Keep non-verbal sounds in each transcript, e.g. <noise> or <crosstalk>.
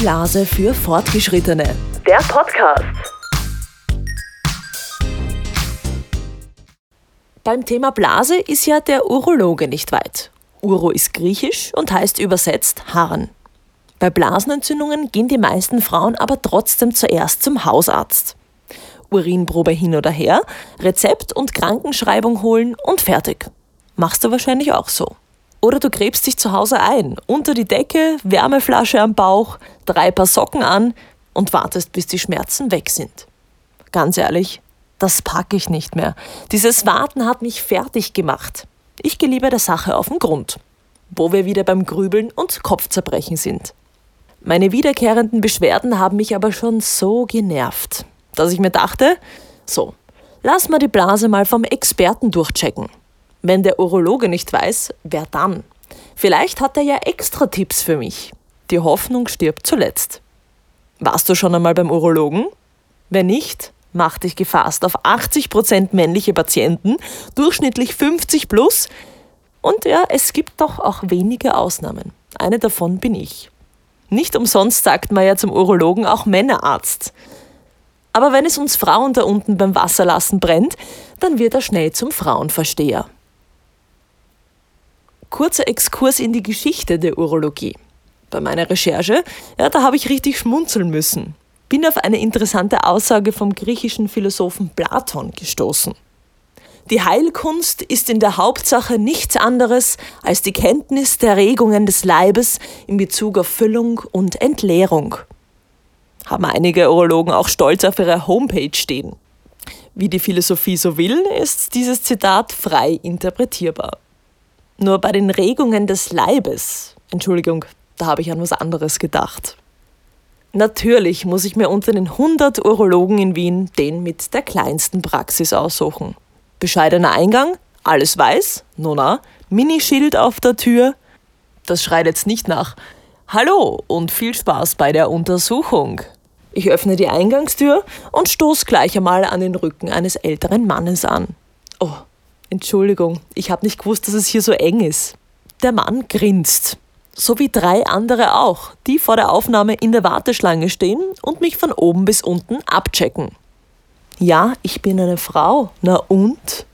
Blase für Fortgeschrittene. Der Podcast. Beim Thema Blase ist ja der Urologe nicht weit. Uro ist griechisch und heißt übersetzt Harren. Bei Blasenentzündungen gehen die meisten Frauen aber trotzdem zuerst zum Hausarzt. Urinprobe hin oder her, Rezept und Krankenschreibung holen und fertig. Machst du wahrscheinlich auch so. Oder du gräbst dich zu Hause ein, unter die Decke, Wärmeflasche am Bauch, drei Paar Socken an und wartest, bis die Schmerzen weg sind. Ganz ehrlich, das packe ich nicht mehr. Dieses Warten hat mich fertig gemacht. Ich gehe lieber der Sache auf den Grund, wo wir wieder beim Grübeln und Kopfzerbrechen sind. Meine wiederkehrenden Beschwerden haben mich aber schon so genervt, dass ich mir dachte, so, lass mal die Blase mal vom Experten durchchecken. Wenn der Urologe nicht weiß, wer dann? Vielleicht hat er ja extra Tipps für mich. Die Hoffnung stirbt zuletzt. Warst du schon einmal beim Urologen? Wenn nicht, mach dich gefasst auf 80% männliche Patienten, durchschnittlich 50 plus. Und ja, es gibt doch auch wenige Ausnahmen. Eine davon bin ich. Nicht umsonst sagt man ja zum Urologen auch Männerarzt. Aber wenn es uns Frauen da unten beim Wasserlassen brennt, dann wird er schnell zum Frauenversteher kurzer Exkurs in die Geschichte der Urologie. Bei meiner Recherche, ja, da habe ich richtig schmunzeln müssen. Bin auf eine interessante Aussage vom griechischen Philosophen Platon gestoßen. Die Heilkunst ist in der Hauptsache nichts anderes als die Kenntnis der Regungen des Leibes in Bezug auf Füllung und Entleerung. Haben einige Urologen auch stolz auf ihrer Homepage stehen. Wie die Philosophie so will, ist dieses Zitat frei interpretierbar. Nur bei den Regungen des Leibes, Entschuldigung, da habe ich an was anderes gedacht. Natürlich muss ich mir unter den 100 Urologen in Wien den mit der kleinsten Praxis aussuchen. Bescheidener Eingang, alles weiß, nona, Minischild auf der Tür. Das schreit jetzt nicht nach Hallo und viel Spaß bei der Untersuchung. Ich öffne die Eingangstür und stoß gleich einmal an den Rücken eines älteren Mannes an. Oh, Entschuldigung, ich habe nicht gewusst, dass es hier so eng ist. Der Mann grinst. So wie drei andere auch, die vor der Aufnahme in der Warteschlange stehen und mich von oben bis unten abchecken. Ja, ich bin eine Frau. Na und?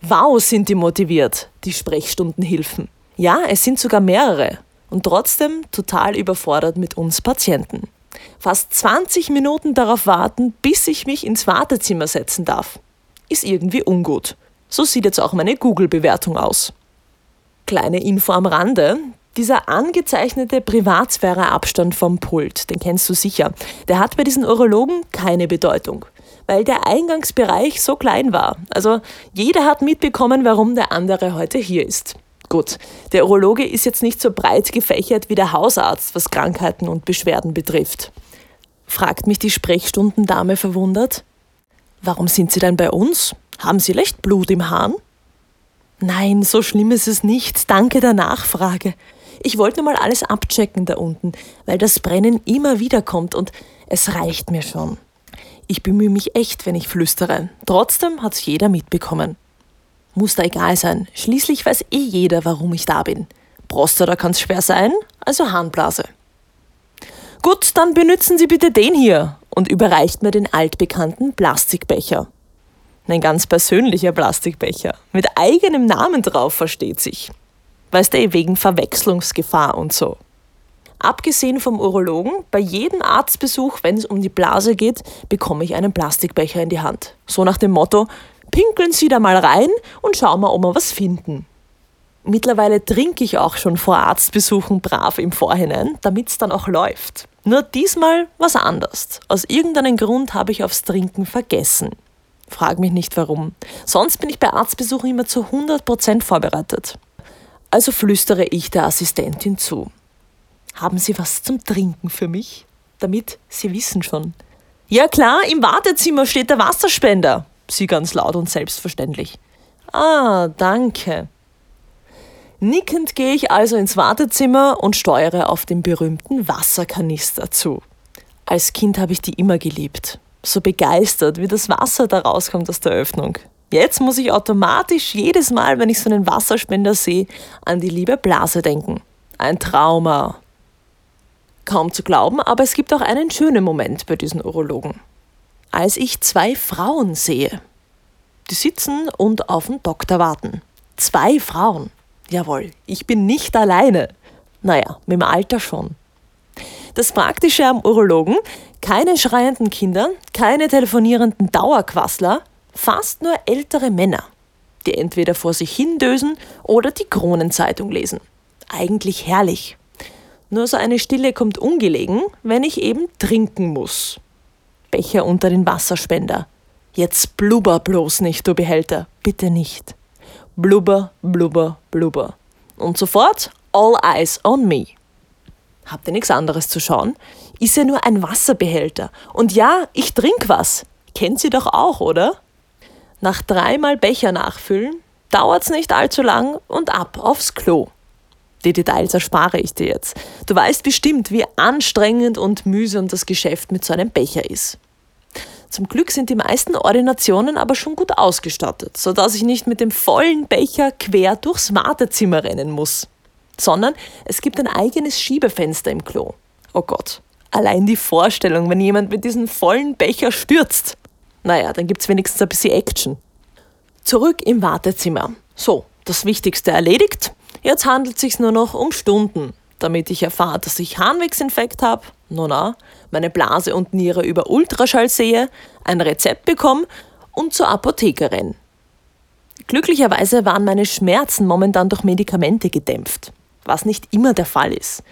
Wow, sind die motiviert, die Sprechstundenhilfen. Ja, es sind sogar mehrere. Und trotzdem total überfordert mit uns Patienten. Fast 20 Minuten darauf warten, bis ich mich ins Wartezimmer setzen darf. Ist irgendwie ungut. So sieht jetzt auch meine Google-Bewertung aus. Kleine Info am Rande. Dieser angezeichnete Privatsphäre-Abstand vom Pult, den kennst du sicher, der hat bei diesen Urologen keine Bedeutung, weil der Eingangsbereich so klein war. Also jeder hat mitbekommen, warum der andere heute hier ist. Gut, der Urologe ist jetzt nicht so breit gefächert wie der Hausarzt, was Krankheiten und Beschwerden betrifft. Fragt mich die Sprechstundendame verwundert. Warum sind Sie denn bei uns? Haben Sie leicht Blut im Hahn? Nein, so schlimm ist es nicht. Danke der Nachfrage. Ich wollte mal alles abchecken da unten, weil das Brennen immer wieder kommt und es reicht mir schon. Ich bemühe mich echt, wenn ich flüstere. Trotzdem hat's jeder mitbekommen. Muss da egal sein. Schließlich weiß eh jeder, warum ich da bin. Prostata kann's schwer sein, also Harnblase. Gut, dann benützen Sie bitte den hier und überreicht mir den altbekannten Plastikbecher. Ein ganz persönlicher Plastikbecher. Mit eigenem Namen drauf, versteht sich. Weißt du, wegen Verwechslungsgefahr und so. Abgesehen vom Urologen, bei jedem Arztbesuch, wenn es um die Blase geht, bekomme ich einen Plastikbecher in die Hand. So nach dem Motto, pinkeln Sie da mal rein und schauen wir, ob wir was finden. Mittlerweile trinke ich auch schon vor Arztbesuchen brav im Vorhinein, damit es dann auch läuft. Nur diesmal was anders. Aus irgendeinem Grund habe ich aufs Trinken vergessen. Frag mich nicht warum. Sonst bin ich bei Arztbesuchen immer zu 100% vorbereitet. Also flüstere ich der Assistentin zu. Haben Sie was zum Trinken für mich? Damit Sie wissen schon. Ja klar, im Wartezimmer steht der Wasserspender. Sie ganz laut und selbstverständlich. Ah, danke. Nickend gehe ich also ins Wartezimmer und steuere auf den berühmten Wasserkanister zu. Als Kind habe ich die immer geliebt so begeistert, wie das Wasser da rauskommt aus der Öffnung. Jetzt muss ich automatisch jedes Mal, wenn ich so einen Wasserspender sehe, an die liebe Blase denken. Ein Trauma. Kaum zu glauben, aber es gibt auch einen schönen Moment bei diesen Urologen. Als ich zwei Frauen sehe, die sitzen und auf den Doktor warten. Zwei Frauen. Jawohl, ich bin nicht alleine. Naja, mit dem Alter schon. Das Praktische am Urologen, keine schreienden Kinder, keine telefonierenden Dauerquassler, fast nur ältere Männer, die entweder vor sich hindösen oder die Kronenzeitung lesen. Eigentlich herrlich. Nur so eine Stille kommt ungelegen, wenn ich eben trinken muss. Becher unter den Wasserspender. Jetzt blubber bloß nicht, du Behälter. Bitte nicht. Blubber, blubber, blubber. Und sofort all eyes on me. Habt ihr nichts anderes zu schauen? Ist ja nur ein Wasserbehälter. Und ja, ich trinke was. Kennt sie doch auch, oder? Nach dreimal Becher nachfüllen, dauert's nicht allzu lang und ab aufs Klo. Die Details erspare ich dir jetzt. Du weißt bestimmt, wie anstrengend und mühsam das Geschäft mit so einem Becher ist. Zum Glück sind die meisten Ordinationen aber schon gut ausgestattet, sodass ich nicht mit dem vollen Becher quer durchs Wartezimmer rennen muss. Sondern es gibt ein eigenes Schiebefenster im Klo. Oh Gott, allein die Vorstellung, wenn jemand mit diesem vollen Becher stürzt. Naja, dann gibt's wenigstens ein bisschen Action. Zurück im Wartezimmer. So, das Wichtigste erledigt. Jetzt handelt es sich nur noch um Stunden, damit ich erfahre, dass ich Harnwegsinfekt habe, no na, meine Blase und Niere über Ultraschall sehe, ein Rezept bekomme und zur Apotheke renne. Glücklicherweise waren meine Schmerzen momentan durch Medikamente gedämpft, was nicht immer der Fall ist.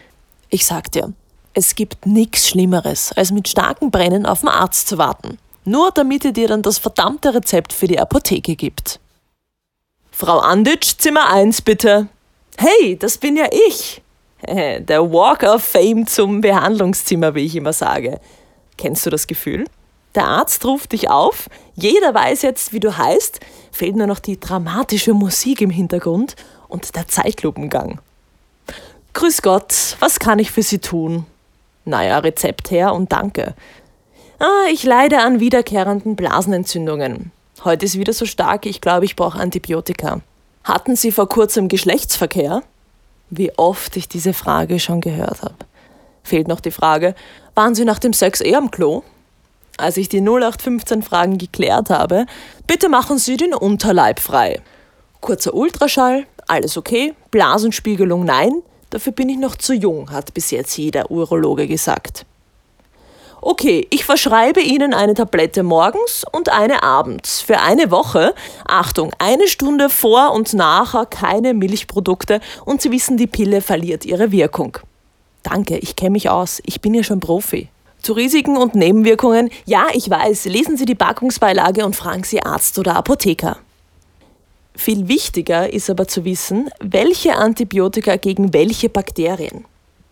Ich sag dir, es gibt nichts Schlimmeres, als mit starken Brennen auf den Arzt zu warten, nur damit er dir dann das verdammte Rezept für die Apotheke gibt. Frau Anditsch, Zimmer 1 bitte. Hey, das bin ja ich. <laughs> Der Walk of Fame zum Behandlungszimmer, wie ich immer sage. Kennst du das Gefühl? Der Arzt ruft dich auf, jeder weiß jetzt, wie du heißt, fehlt nur noch die dramatische Musik im Hintergrund und der Zeitlupengang. Grüß Gott, was kann ich für Sie tun? Naja, Rezept her und danke. Ah, ich leide an wiederkehrenden Blasenentzündungen. Heute ist wieder so stark, ich glaube, ich brauche Antibiotika. Hatten Sie vor kurzem Geschlechtsverkehr? wie oft ich diese Frage schon gehört habe. Fehlt noch die Frage, waren Sie nach dem Sex eh am Klo? Als ich die 0815 Fragen geklärt habe, bitte machen Sie den Unterleib frei. Kurzer Ultraschall, alles okay, Blasenspiegelung nein, dafür bin ich noch zu jung, hat bis jetzt jeder Urologe gesagt. Okay, ich verschreibe Ihnen eine Tablette morgens und eine abends für eine Woche. Achtung, eine Stunde vor und nachher keine Milchprodukte und Sie wissen, die Pille verliert ihre Wirkung. Danke, ich kenne mich aus. Ich bin ja schon Profi. Zu Risiken und Nebenwirkungen, ja, ich weiß, lesen Sie die Packungsbeilage und fragen Sie Arzt oder Apotheker. Viel wichtiger ist aber zu wissen, welche Antibiotika gegen welche Bakterien.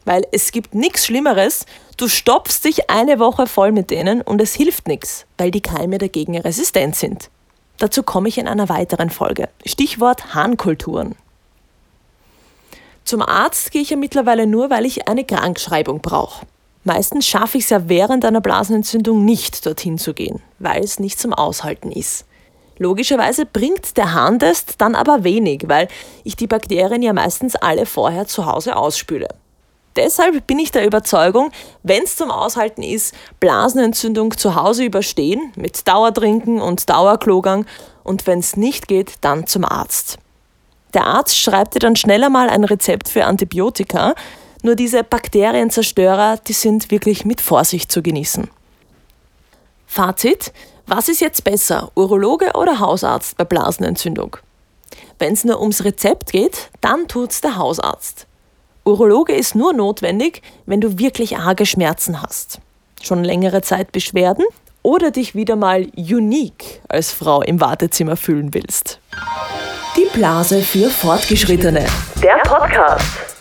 Weil es gibt nichts Schlimmeres, du stopfst dich eine Woche voll mit denen und es hilft nichts, weil die Keime dagegen resistent sind. Dazu komme ich in einer weiteren Folge. Stichwort Harnkulturen. Zum Arzt gehe ich ja mittlerweile nur, weil ich eine Krankschreibung brauche. Meistens schaffe ich es ja während einer Blasenentzündung nicht, dorthin zu gehen, weil es nicht zum Aushalten ist. Logischerweise bringt der Harntest dann aber wenig, weil ich die Bakterien ja meistens alle vorher zu Hause ausspüle. Deshalb bin ich der Überzeugung, wenn es zum Aushalten ist, Blasenentzündung zu Hause überstehen, mit Dauertrinken und Dauerklogang und wenn es nicht geht, dann zum Arzt. Der Arzt schreibt dir dann schneller mal ein Rezept für Antibiotika, nur diese Bakterienzerstörer, die sind wirklich mit Vorsicht zu genießen. Fazit, was ist jetzt besser, Urologe oder Hausarzt bei Blasenentzündung? Wenn es nur ums Rezept geht, dann tut's der Hausarzt. Urologe ist nur notwendig, wenn du wirklich arge Schmerzen hast, schon längere Zeit Beschwerden oder dich wieder mal unique als Frau im Wartezimmer fühlen willst. Die Blase für Fortgeschrittene. Der Podcast.